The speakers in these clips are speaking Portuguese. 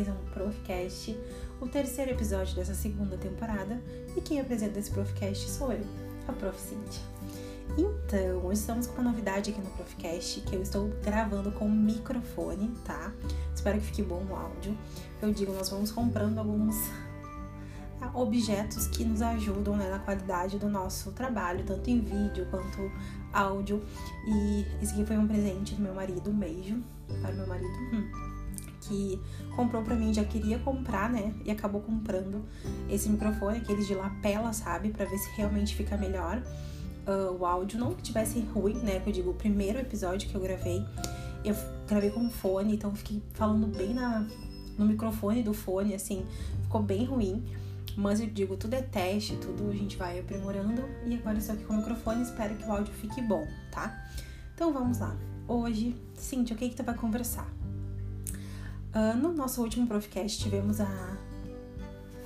mais um Profcast, o terceiro episódio dessa segunda temporada. E quem apresenta esse Profcast sou eu, a Prof. Cintia. Então, estamos com uma novidade aqui no Profcast, que eu estou gravando com microfone, tá? Espero que fique bom o áudio. Eu digo, nós vamos comprando alguns ah, objetos que nos ajudam né, na qualidade do nosso trabalho, tanto em vídeo quanto áudio. E esse aqui foi um presente do meu marido, um beijo para o meu marido. Hum que comprou pra mim, já queria comprar, né? E acabou comprando esse microfone, aqueles de lapela, sabe? Pra ver se realmente fica melhor uh, o áudio. Não que tivesse ruim, né? Que eu digo, o primeiro episódio que eu gravei, eu gravei com fone, então fiquei falando bem na, no microfone do fone, assim, ficou bem ruim. Mas eu digo, tudo é teste, tudo a gente vai aprimorando. E agora estou aqui com o microfone, espero que o áudio fique bom, tá? Então vamos lá. Hoje, Cintia, o que que tu vai conversar? Uh, no nosso último Profcast tivemos a,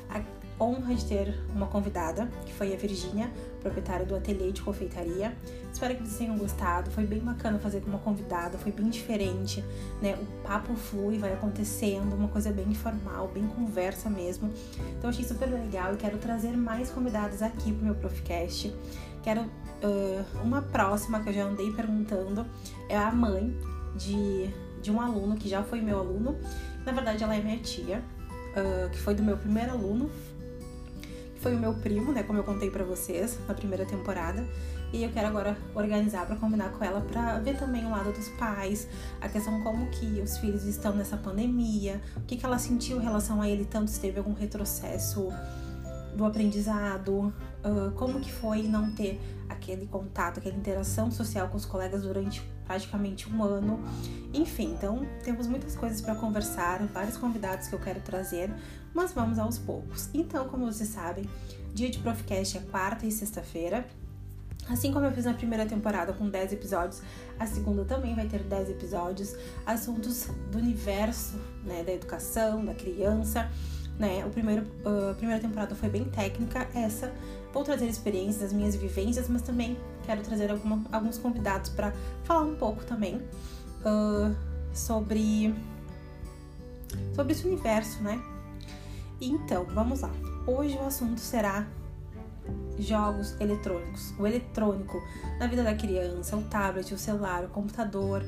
a, honra de ter uma convidada, que foi a Virgínia, proprietária do ateliê de confeitaria. Espero que vocês tenham gostado, foi bem bacana fazer com uma convidada, foi bem diferente, né? O papo flui, vai acontecendo, uma coisa bem informal, bem conversa mesmo. Então achei super legal e quero trazer mais convidadas aqui pro meu Profcast. Quero uh, uma próxima que eu já andei perguntando, é a mãe de de um aluno que já foi meu aluno. Na verdade, ela é minha tia, uh, que foi do meu primeiro aluno, que foi o meu primo, né? Como eu contei para vocês na primeira temporada. E eu quero agora organizar para combinar com ela para ver também o lado dos pais, a questão como que os filhos estão nessa pandemia, o que, que ela sentiu em relação a ele, tanto se teve algum retrocesso do aprendizado, uh, como que foi não ter aquele contato, aquela interação social com os colegas durante praticamente um ano. Enfim, então temos muitas coisas para conversar, vários convidados que eu quero trazer, mas vamos aos poucos. Então, como vocês sabem, dia de Profcast é quarta e sexta-feira. Assim como eu fiz na primeira temporada com 10 episódios, a segunda também vai ter 10 episódios, assuntos do universo, né, da educação, da criança né? O primeiro, uh, a primeira temporada foi bem técnica, essa vou trazer experiências, as minhas vivências, mas também quero trazer alguma, alguns convidados para falar um pouco também uh, sobre sobre esse universo, né? Então, vamos lá. Hoje o assunto será jogos eletrônicos, o eletrônico na vida da criança, o tablet, o celular, o computador.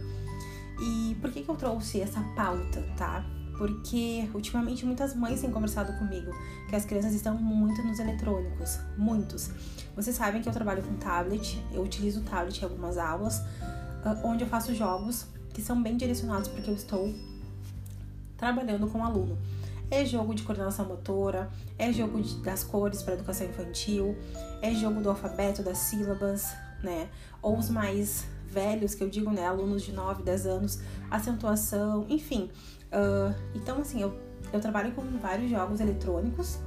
E por que, que eu trouxe essa pauta, tá? Porque ultimamente muitas mães têm conversado comigo que as crianças estão muito nos eletrônicos, muitos. Vocês sabem que eu trabalho com tablet, eu utilizo tablet em algumas aulas, ah, onde eu faço jogos que são bem direcionados porque eu estou trabalhando com aluno. É jogo de coordenação motora, é jogo de, das cores para educação infantil, é jogo do alfabeto, das sílabas, né? Ou os mais velhos, que eu digo, né? Alunos de 9, 10 anos, acentuação, enfim. Uh, então, assim, eu, eu trabalho com vários jogos eletrônicos,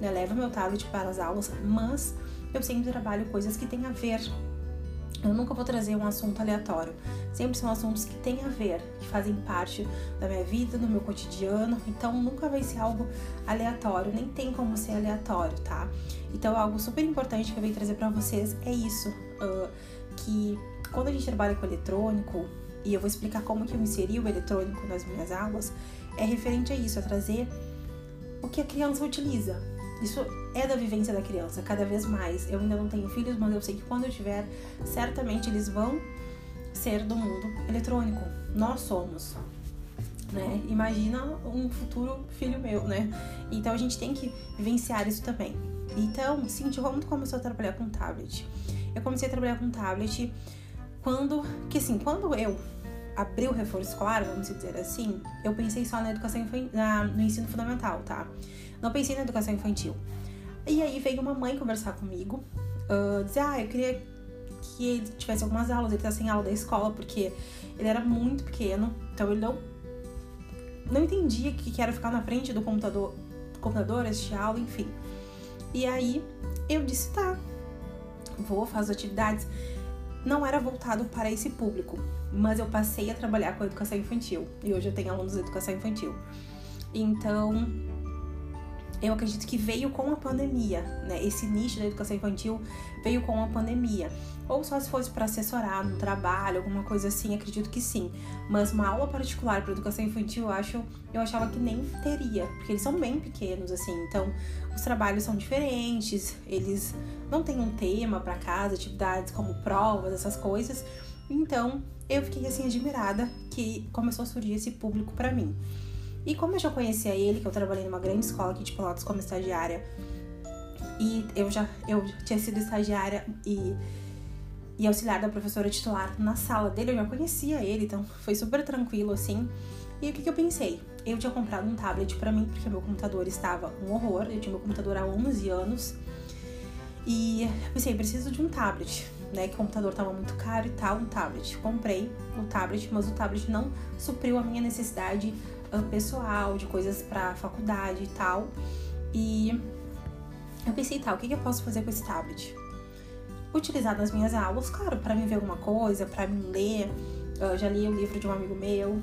né? Levo meu tablet para as aulas, mas eu sempre trabalho coisas que têm a ver. Eu nunca vou trazer um assunto aleatório. Sempre são assuntos que têm a ver, que fazem parte da minha vida, do meu cotidiano. Então nunca vai ser algo aleatório, nem tem como ser aleatório, tá? Então algo super importante que eu venho trazer para vocês é isso, uh, que quando a gente trabalha com eletrônico, e eu vou explicar como que eu inseri o eletrônico nas minhas aulas, é referente a isso, a trazer o que a criança utiliza. Isso é da vivência da criança, cada vez mais. Eu ainda não tenho filhos, mas eu sei que quando eu tiver, certamente eles vão ser do mundo eletrônico. Nós somos. Né? Imagina um futuro filho meu, né? Então a gente tem que vivenciar isso também. Então, Cintia, como tu começou a trabalhar com tablet? Eu comecei a trabalhar com tablet quando, que assim, quando eu abri o reforço escolar, vamos dizer assim, eu pensei só na educação na, no ensino fundamental, tá? Não pensei na educação infantil. E aí veio uma mãe conversar comigo, uh, dizer, ah, eu queria que ele tivesse algumas aulas, ele tá sem aula da escola, porque ele era muito pequeno, então ele não, não entendia que era ficar na frente do computador, do computador, assistir aula, enfim. E aí eu disse, tá, vou, faço atividades não era voltado para esse público, mas eu passei a trabalhar com a educação infantil e hoje eu tenho alunos de educação infantil. Então, eu acredito que veio com a pandemia, né? Esse nicho da educação infantil veio com a pandemia. Ou só se fosse para assessorar no trabalho, alguma coisa assim, acredito que sim. Mas uma aula particular para educação infantil, eu acho, eu achava que nem teria, porque eles são bem pequenos assim. Então, os trabalhos são diferentes, eles não têm um tema para casa, atividades como provas, essas coisas. Então, eu fiquei assim admirada que começou a surgir esse público para mim. E como eu já conhecia ele, que eu trabalhei numa grande escola aqui de Pelotas como estagiária, e eu já eu tinha sido estagiária e, e auxiliar da professora titular na sala dele, eu já conhecia ele, então foi super tranquilo assim. E o que, que eu pensei? Eu tinha comprado um tablet para mim, porque meu computador estava um horror, eu tinha meu computador há 11 anos. E eu pensei, preciso de um tablet, né? Que o computador estava muito caro e tal, um tablet. Comprei o tablet, mas o tablet não supriu a minha necessidade pessoal, de coisas para faculdade e tal. E eu pensei, tá, o que, eu posso fazer com esse tablet? Utilizar nas minhas aulas, claro, para me ver alguma coisa, para me ler. Eu já li o livro de um amigo meu,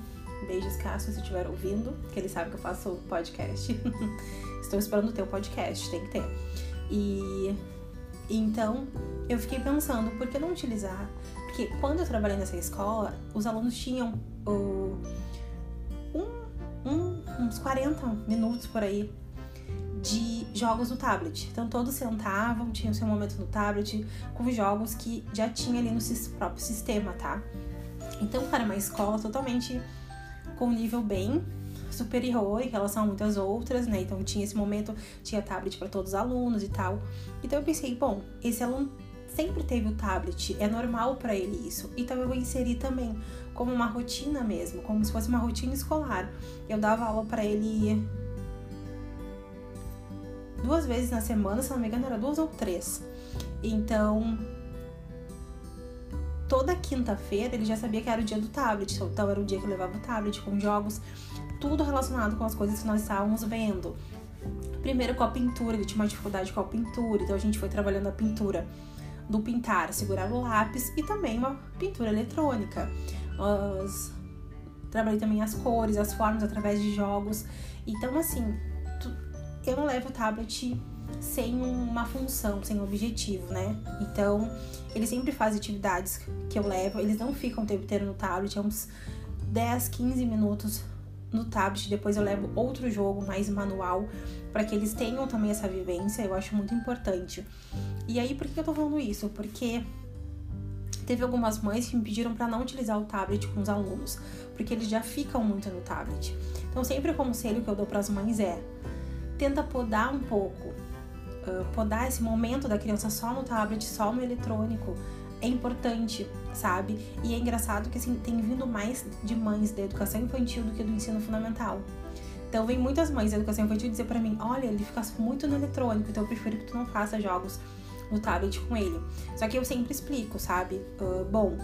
Beijos Cássio, se estiver ouvindo, que ele sabe que eu faço podcast. Estou esperando ter o podcast, tem que ter. E então eu fiquei pensando, por que não utilizar? Porque quando eu trabalhei nessa escola, os alunos tinham o, um um, uns 40 minutos por aí de jogos no tablet. Então todos sentavam, tinham seu momento no tablet com jogos que já tinha ali no próprio sistema, tá? Então para uma escola totalmente com nível bem superior em relação a muitas outras, né? Então tinha esse momento, tinha tablet para todos os alunos e tal. Então eu pensei, bom, esse aluno sempre teve o tablet, é normal para ele isso. Então eu vou inserir também como uma rotina mesmo, como se fosse uma rotina escolar. Eu dava aula para ele duas vezes na semana, se não me engano, era duas ou três. Então, toda quinta-feira ele já sabia que era o dia do tablet, então era o dia que eu levava o tablet com jogos, tudo relacionado com as coisas que nós estávamos vendo. Primeiro com a pintura, ele tinha uma dificuldade com a pintura, então a gente foi trabalhando a pintura do pintar, segurar o lápis e também uma pintura eletrônica. Trabalhei também as cores, as formas através de jogos. Então, assim, tu... eu não levo o tablet sem uma função, sem um objetivo, né? Então, eles sempre fazem atividades que eu levo, eles não ficam o tempo inteiro no tablet, é uns 10, 15 minutos no tablet, depois eu levo outro jogo mais manual para que eles tenham também essa vivência, eu acho muito importante. E aí, por que eu tô falando isso? Porque teve algumas mães que me pediram para não utilizar o tablet com os alunos, porque eles já ficam muito no tablet. Então, sempre o conselho que eu dou para as mães é: tenta podar um pouco, uh, podar esse momento da criança só no tablet, só no eletrônico. É importante, sabe? E é engraçado que assim, tem vindo mais de mães da educação infantil do que do ensino fundamental. Então, vem muitas mães da educação infantil dizer para mim: olha, ele fica muito no eletrônico, então eu prefiro que tu não faça jogos no tablet com ele. Só que eu sempre explico, sabe? Uh, bom,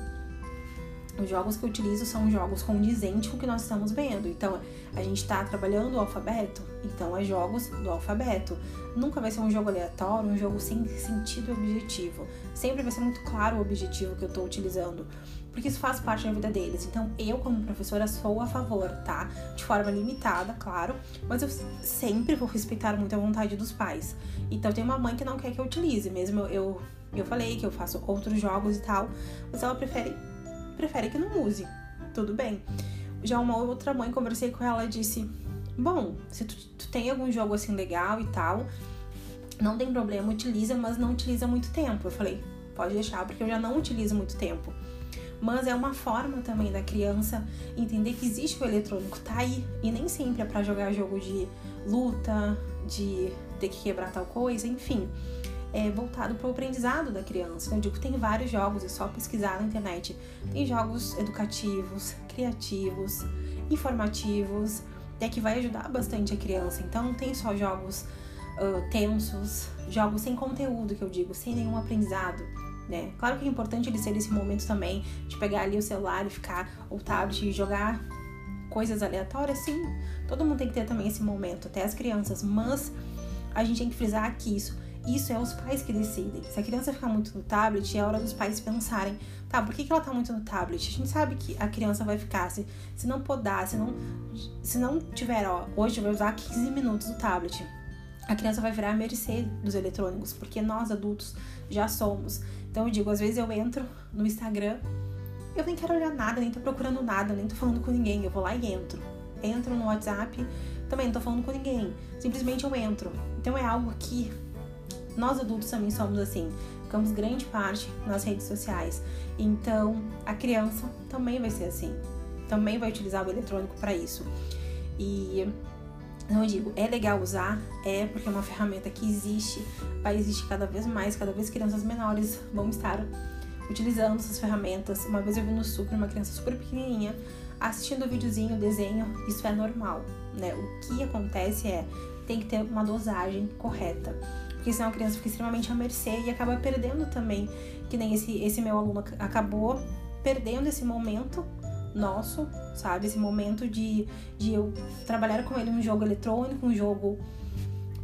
os jogos que eu utilizo são jogos condizentes com o que nós estamos vendo. Então, a gente está trabalhando o alfabeto, então é jogos do alfabeto. Nunca vai ser um jogo aleatório, um jogo sem sentido e objetivo. Sempre vai ser muito claro o objetivo que eu estou utilizando porque isso faz parte da vida deles. Então, eu, como professora, sou a favor, tá? De forma limitada, claro, mas eu sempre vou respeitar muito a vontade dos pais. Então, tem uma mãe que não quer que eu utilize, mesmo eu, eu, eu falei que eu faço outros jogos e tal, mas ela prefere, prefere que não use. Tudo bem. Já uma outra mãe, conversei com ela, disse: Bom, se tu, tu tem algum jogo assim legal e tal, não tem problema, utiliza, mas não utiliza muito tempo. Eu falei: Pode deixar, porque eu já não utilizo muito tempo mas é uma forma também da criança entender que existe o eletrônico, tá aí, e nem sempre é para jogar jogo de luta, de ter que quebrar tal coisa, enfim. É voltado para o aprendizado da criança. Então, eu digo, tem vários jogos, é só pesquisar na internet. Tem jogos educativos, criativos, informativos, é que vai ajudar bastante a criança. Então, não tem só jogos uh, tensos, jogos sem conteúdo, que eu digo, sem nenhum aprendizado né? Claro que é importante ele ser esse momento também de pegar ali o celular e ficar, ou tablet e jogar coisas aleatórias, sim. Todo mundo tem que ter também esse momento, até as crianças, mas a gente tem que frisar que isso isso é os pais que decidem. Se a criança ficar muito no tablet, é hora dos pais pensarem, tá, por que, que ela tá muito no tablet? A gente sabe que a criança vai ficar, se, se não podar, se não, se não tiver, ó, hoje vai usar 15 minutos do tablet. a criança vai virar a mercê dos eletrônicos, porque nós adultos já somos. Então eu digo, às vezes eu entro no Instagram, eu nem quero olhar nada, nem tô procurando nada, nem tô falando com ninguém, eu vou lá e entro. Entro no WhatsApp, também não tô falando com ninguém, simplesmente eu entro. Então é algo que nós adultos também somos assim, ficamos grande parte nas redes sociais. Então a criança também vai ser assim, também vai utilizar o eletrônico para isso. E então eu digo, é legal usar, é porque é uma ferramenta que existe, vai existir cada vez mais, cada vez crianças menores vão estar utilizando essas ferramentas. Uma vez eu vi no super uma criança super pequenininha assistindo o videozinho, o desenho, isso é normal, né? O que acontece é tem que ter uma dosagem correta, porque senão a criança fica extremamente à mercê e acaba perdendo também, que nem esse, esse meu aluno acabou perdendo esse momento nosso, sabe? Esse momento de, de eu trabalhar com ele um jogo eletrônico, um jogo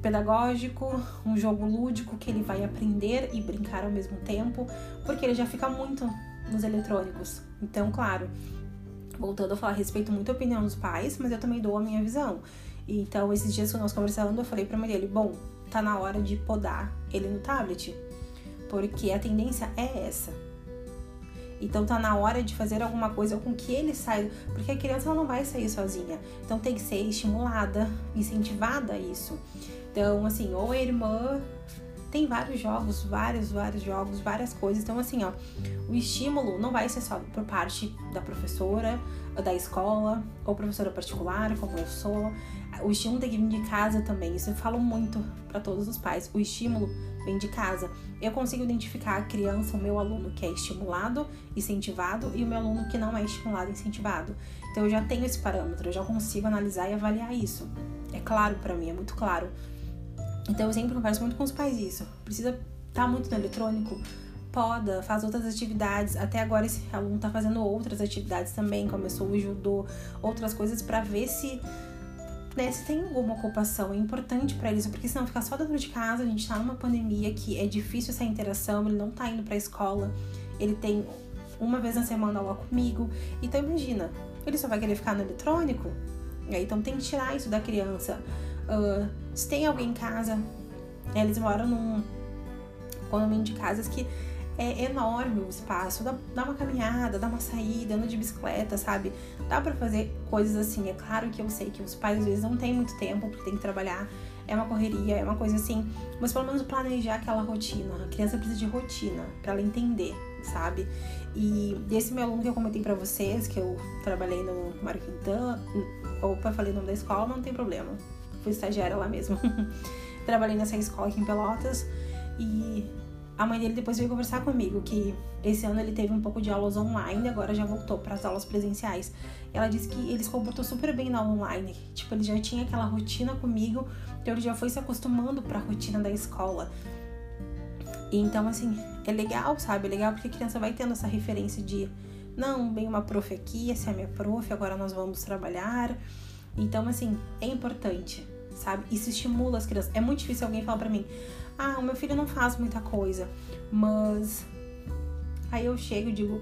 pedagógico, um jogo lúdico que ele vai aprender e brincar ao mesmo tempo, porque ele já fica muito nos eletrônicos. Então, claro, voltando a falar, respeito muito a opinião dos pais, mas eu também dou a minha visão. Então, esses dias que nós conversando, eu falei pra mãe dele, bom, tá na hora de podar ele no tablet, porque a tendência é essa então tá na hora de fazer alguma coisa com que ele saia, porque a criança não vai sair sozinha. Então tem que ser estimulada, incentivada a isso. Então, assim, ou a irmã tem vários jogos, vários, vários jogos, várias coisas. Então, assim, ó, o estímulo não vai ser só por parte da professora, da escola, ou professora particular, como eu sou. O estímulo tem que vir de casa também. Isso eu falo muito para todos os pais. O estímulo vem de casa. Eu consigo identificar a criança, o meu aluno que é estimulado, incentivado, e o meu aluno que não é estimulado, incentivado. Então eu já tenho esse parâmetro, eu já consigo analisar e avaliar isso. É claro para mim, é muito claro. Então eu sempre converso muito com os pais isso. Precisa estar tá muito no eletrônico, poda, faz outras atividades. Até agora esse aluno tá fazendo outras atividades também, começou o judô, outras coisas para ver se né, se tem alguma ocupação, é importante para eles, porque senão ficar só dentro de casa, a gente tá numa pandemia que é difícil essa interação, ele não tá indo pra escola, ele tem uma vez na semana aula comigo. Então imagina, ele só vai querer ficar no eletrônico? Então tem que tirar isso da criança. Uh, se tem alguém em casa, eles moram num condomínio de casas que é enorme o espaço, dá, dá uma caminhada, dá uma saída, anda de bicicleta, sabe? Dá para fazer coisas assim. É claro que eu sei que os pais às vezes não têm muito tempo porque tem que trabalhar, é uma correria, é uma coisa assim, mas pelo menos planejar aquela rotina. A criança precisa de rotina para ela entender, sabe? E desse meu aluno que eu comentei para vocês, que eu trabalhei no Mário Quintana, opa, falei o nome da escola, mas não tem problema. Fui estagiária lá mesmo. trabalhei nessa escola aqui em Pelotas e a mãe dele depois veio conversar comigo que esse ano ele teve um pouco de aulas online, agora já voltou para as aulas presenciais. Ela disse que ele se comportou super bem na online, tipo, ele já tinha aquela rotina comigo, então ele já foi se acostumando para a rotina da escola. E então, assim, é legal, sabe? É legal porque a criança vai tendo essa referência de não, vem uma prof aqui, essa é a minha prof, agora nós vamos trabalhar. Então, assim, é importante, sabe? Isso estimula as crianças. É muito difícil alguém falar para mim: ah, o meu filho não faz muita coisa, mas. Aí eu chego e digo.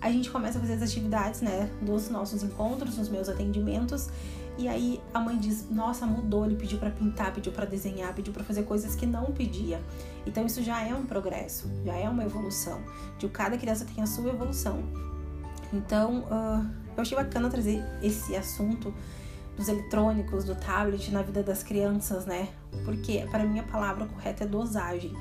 A gente começa a fazer as atividades, né, dos nossos encontros, nos meus atendimentos, e aí a mãe diz: Nossa, mudou, ele pediu para pintar, pediu para desenhar, pediu para fazer coisas que não pedia. Então isso já é um progresso, já é uma evolução. De cada criança tem a sua evolução. Então uh, eu achei bacana trazer esse assunto dos eletrônicos, do tablet na vida das crianças, né? Porque para mim a palavra correta é dosagem,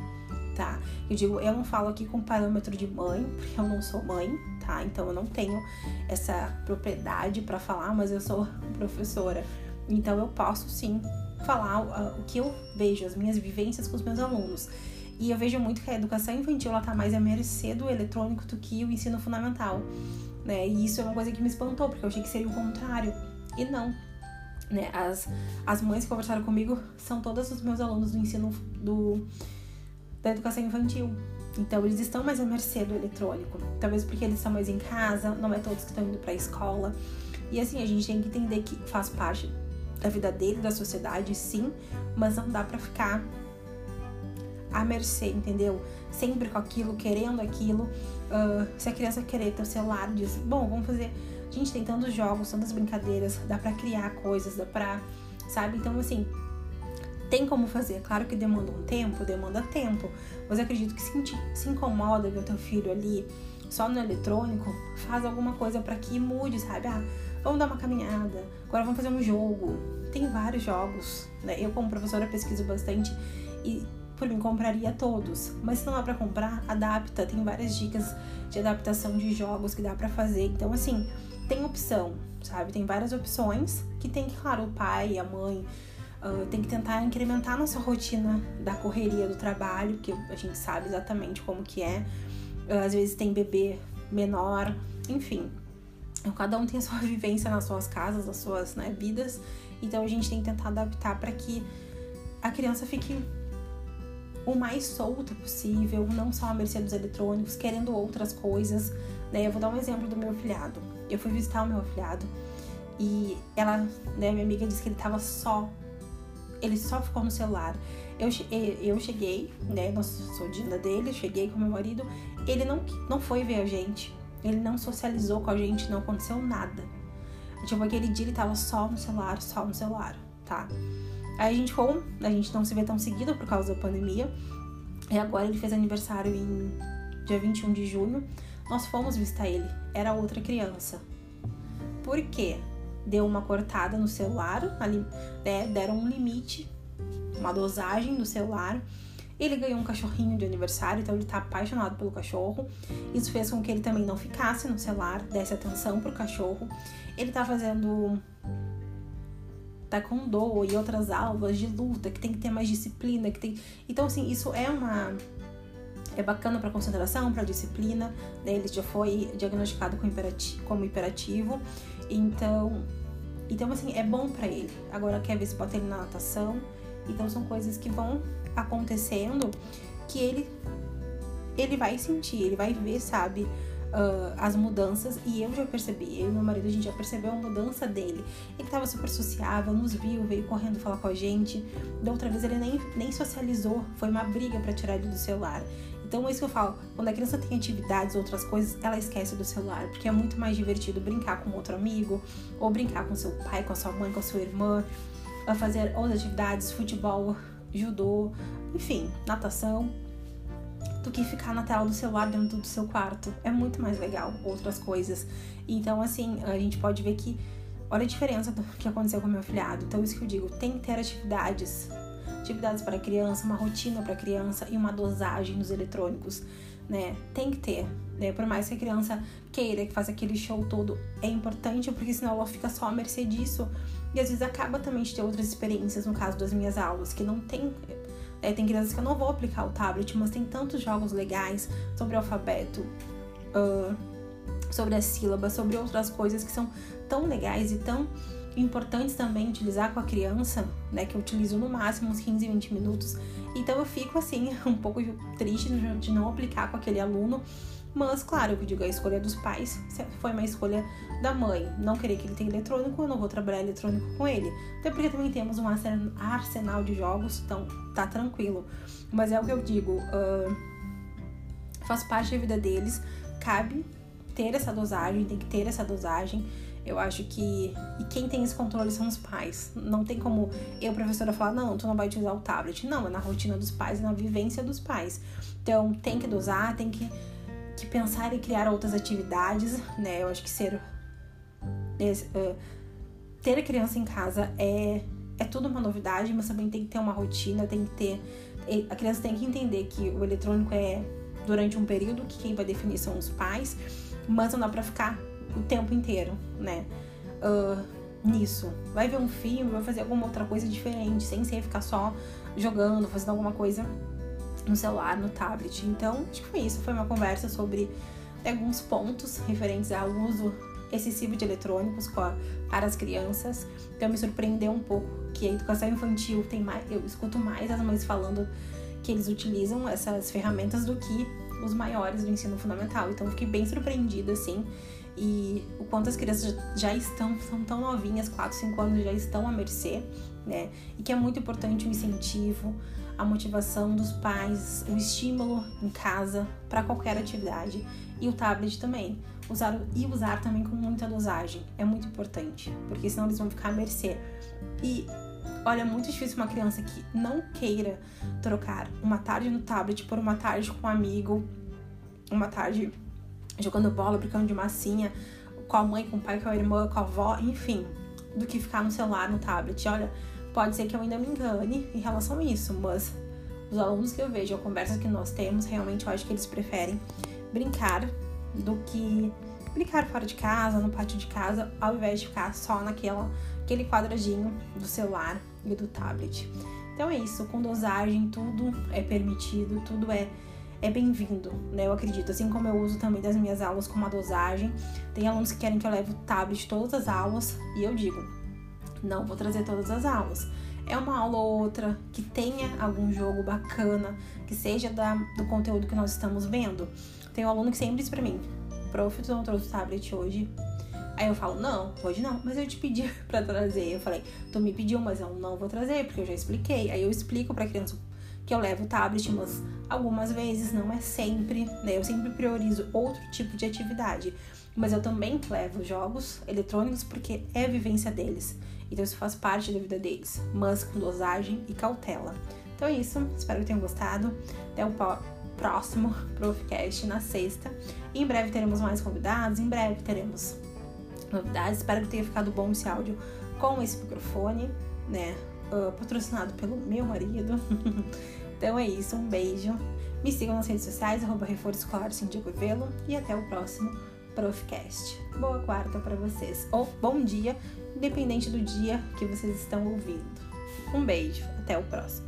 tá? Eu digo, eu não falo aqui com parâmetro de mãe, porque eu não sou mãe, tá? Então eu não tenho essa propriedade para falar, mas eu sou professora. Então eu posso sim falar o que eu vejo, as minhas vivências com os meus alunos. E eu vejo muito que a educação infantil ela tá mais à mercê do eletrônico do que o ensino fundamental, né? E isso é uma coisa que me espantou, porque eu achei que seria o contrário. E não, né? As, as mães que conversaram comigo são todas os meus alunos do ensino do, da educação infantil. Então eles estão mais à mercê do eletrônico. Talvez porque eles estão mais em casa, não é todos que estão indo para a escola. E assim, a gente tem que entender que faz parte da vida dele, da sociedade, sim, mas não dá para ficar à mercê, entendeu? Sempre com aquilo, querendo aquilo. Uh, se a criança querer ter o celular, diz: Bom, vamos fazer Gente, tem tantos jogos, tantas brincadeiras, dá para criar coisas, dá pra. Sabe? Então, assim, tem como fazer. Claro que demanda um tempo, demanda tempo. Mas acredito que se, se incomoda ver o teu filho ali só no eletrônico, faz alguma coisa para que mude, sabe? Ah, vamos dar uma caminhada, agora vamos fazer um jogo. Tem vários jogos, né? Eu, como professora, pesquiso bastante e por mim compraria todos. Mas se não dá para comprar, adapta. Tem várias dicas de adaptação de jogos que dá para fazer. Então, assim, tem opção, sabe? Tem várias opções que tem que, claro, o pai, a mãe uh, tem que tentar incrementar nossa rotina da correria do trabalho, que a gente sabe exatamente como que é. Uh, às vezes tem bebê menor, enfim. Cada um tem a sua vivência nas suas casas, nas suas né, vidas. Então a gente tem que tentar adaptar para que a criança fique o mais solta possível, não só a mercê dos eletrônicos, querendo outras coisas. Né? Eu vou dar um exemplo do meu afilhado. Eu fui visitar o meu afilhado e ela, né, minha amiga disse que ele tava só. Ele só ficou no celular. Eu, eu cheguei, né? sou Dina dele, cheguei com meu marido. Ele não, não foi ver a gente. Ele não socializou com a gente, não aconteceu nada. Tipo, aquele dia ele tava só no celular, só no celular, tá? Aí a gente foi, a gente não se vê tão seguido por causa da pandemia. E agora ele fez aniversário em dia 21 de junho. Nós fomos visitar ele. Era outra criança. Por quê? Deu uma cortada no celular, ali, né? deram um limite, uma dosagem no celular. Ele ganhou um cachorrinho de aniversário, então ele tá apaixonado pelo cachorro. Isso fez com que ele também não ficasse no celular, desse atenção pro cachorro. Ele tá fazendo taekwondo e outras aulas de luta, que tem que ter mais disciplina, que tem... Então, assim, isso é uma... É bacana para concentração, para disciplina, né? Ele já foi diagnosticado com como hiperativo, então... Então, assim, é bom para ele. Agora, quer ver se bota ele na natação. Então, são coisas que vão acontecendo que ele ele vai sentir, ele vai ver, sabe, uh, as mudanças e eu já percebi, eu e meu marido a gente já percebeu a mudança dele. Ele tava super sociável, nos viu, veio correndo falar com a gente. Da outra vez ele nem, nem socializou, foi uma briga para tirar ele do celular. Então é isso que eu falo, quando a criança tem atividades, outras coisas, ela esquece do celular, porque é muito mais divertido brincar com outro amigo, ou brincar com seu pai, com a sua mãe, com a sua irmã, fazer outras atividades, futebol, judô, enfim, natação do que ficar na tela do celular dentro do seu quarto. É muito mais legal outras coisas. Então, assim, a gente pode ver que olha a diferença do que aconteceu com meu filhado. Então, isso que eu digo, tem que ter atividades, atividades para criança, uma rotina para criança e uma dosagem nos eletrônicos, né? Tem que ter, né? Por mais que a criança queira que faça aquele show todo, é importante porque senão ela fica só à mercê disso. E às vezes acaba também de ter outras experiências, no caso das minhas aulas, que não tem é, tem crianças que eu não vou aplicar o tablet, mas tem tantos jogos legais sobre alfabeto, uh, sobre as sílabas, sobre outras coisas que são tão legais e tão importantes também utilizar com a criança, né? Que eu utilizo no máximo uns 15, 20 minutos. Então eu fico assim, um pouco triste de não aplicar com aquele aluno mas, claro, eu digo, a escolha dos pais foi uma escolha da mãe. Não querer que ele tenha eletrônico, eu não vou trabalhar eletrônico com ele. Até porque também temos um arsenal de jogos, então tá tranquilo. Mas é o que eu digo, uh, faz parte da vida deles, cabe ter essa dosagem, tem que ter essa dosagem. Eu acho que. E quem tem esse controle são os pais. Não tem como eu, professora, falar, não, tu não vai utilizar o tablet. Não, é na rotina dos pais, é na vivência dos pais. Então tem que dosar, tem que que pensar em criar outras atividades, né? Eu acho que ser uh, ter a criança em casa é é tudo uma novidade, mas também tem que ter uma rotina, tem que ter a criança tem que entender que o eletrônico é durante um período que quem vai definir são os pais, mas não dá para ficar o tempo inteiro, né? Uh, nisso. Vai ver um filme, vai fazer alguma outra coisa diferente, sem ser ficar só jogando, fazendo alguma coisa no celular, no tablet. Então, acho que foi isso. Foi uma conversa sobre alguns pontos referentes ao uso excessivo de eletrônicos para as crianças. Então, me surpreendeu um pouco que a educação infantil tem mais. Eu escuto mais as mães falando que eles utilizam essas ferramentas do que os maiores do ensino fundamental. Então, fiquei bem surpreendida, assim. E o quanto as crianças já estão, são tão novinhas, 4, 5 anos, já estão à mercê, né? E que é muito importante o incentivo, a motivação dos pais, o estímulo em casa para qualquer atividade e o tablet também. Usar e usar também com muita dosagem é muito importante, porque senão eles vão ficar à mercê. E Olha, é muito difícil uma criança que não queira trocar uma tarde no tablet por uma tarde com um amigo, uma tarde jogando bola, brincando de massinha, com a mãe, com o pai, com a irmã, com a avó, enfim, do que ficar no celular, no tablet. Olha, pode ser que eu ainda me engane em relação a isso, mas os alunos que eu vejo, a conversa que nós temos, realmente eu acho que eles preferem brincar do que brincar fora de casa, no pátio de casa, ao invés de ficar só naquela aquele quadradinho do celular e do tablet. Então é isso, com dosagem tudo é permitido, tudo é é bem-vindo, né? Eu acredito, assim como eu uso também das minhas aulas com uma dosagem. Tem alunos que querem que eu leve o tablet todas as aulas e eu digo, não vou trazer todas as aulas. É uma aula ou outra que tenha algum jogo bacana, que seja da, do conteúdo que nós estamos vendo. Tem um aluno que sempre diz pra mim, prof, tu não trouxe o tablet hoje? Aí eu falo, não, hoje não, mas eu te pedi pra trazer. Eu falei, tu me pediu, mas eu não vou trazer, porque eu já expliquei. Aí eu explico pra criança que eu levo o tablet, mas algumas vezes, não é sempre, né? Eu sempre priorizo outro tipo de atividade. Mas eu também levo jogos eletrônicos porque é vivência deles. Então isso faz parte da vida deles, mas com dosagem e cautela. Então é isso, espero que tenham gostado. Até o próximo Profcast na sexta. Em breve teremos mais convidados, em breve teremos novidades. Espero que tenha ficado bom esse áudio com esse microfone, né? Uh, patrocinado pelo meu marido. então é isso, um beijo. Me sigam nas redes sociais, arroba Reforço Escolar Cindico Velo e até o próximo Profcast. Boa quarta para vocês, ou bom dia, independente do dia que vocês estão ouvindo. Um beijo, até o próximo.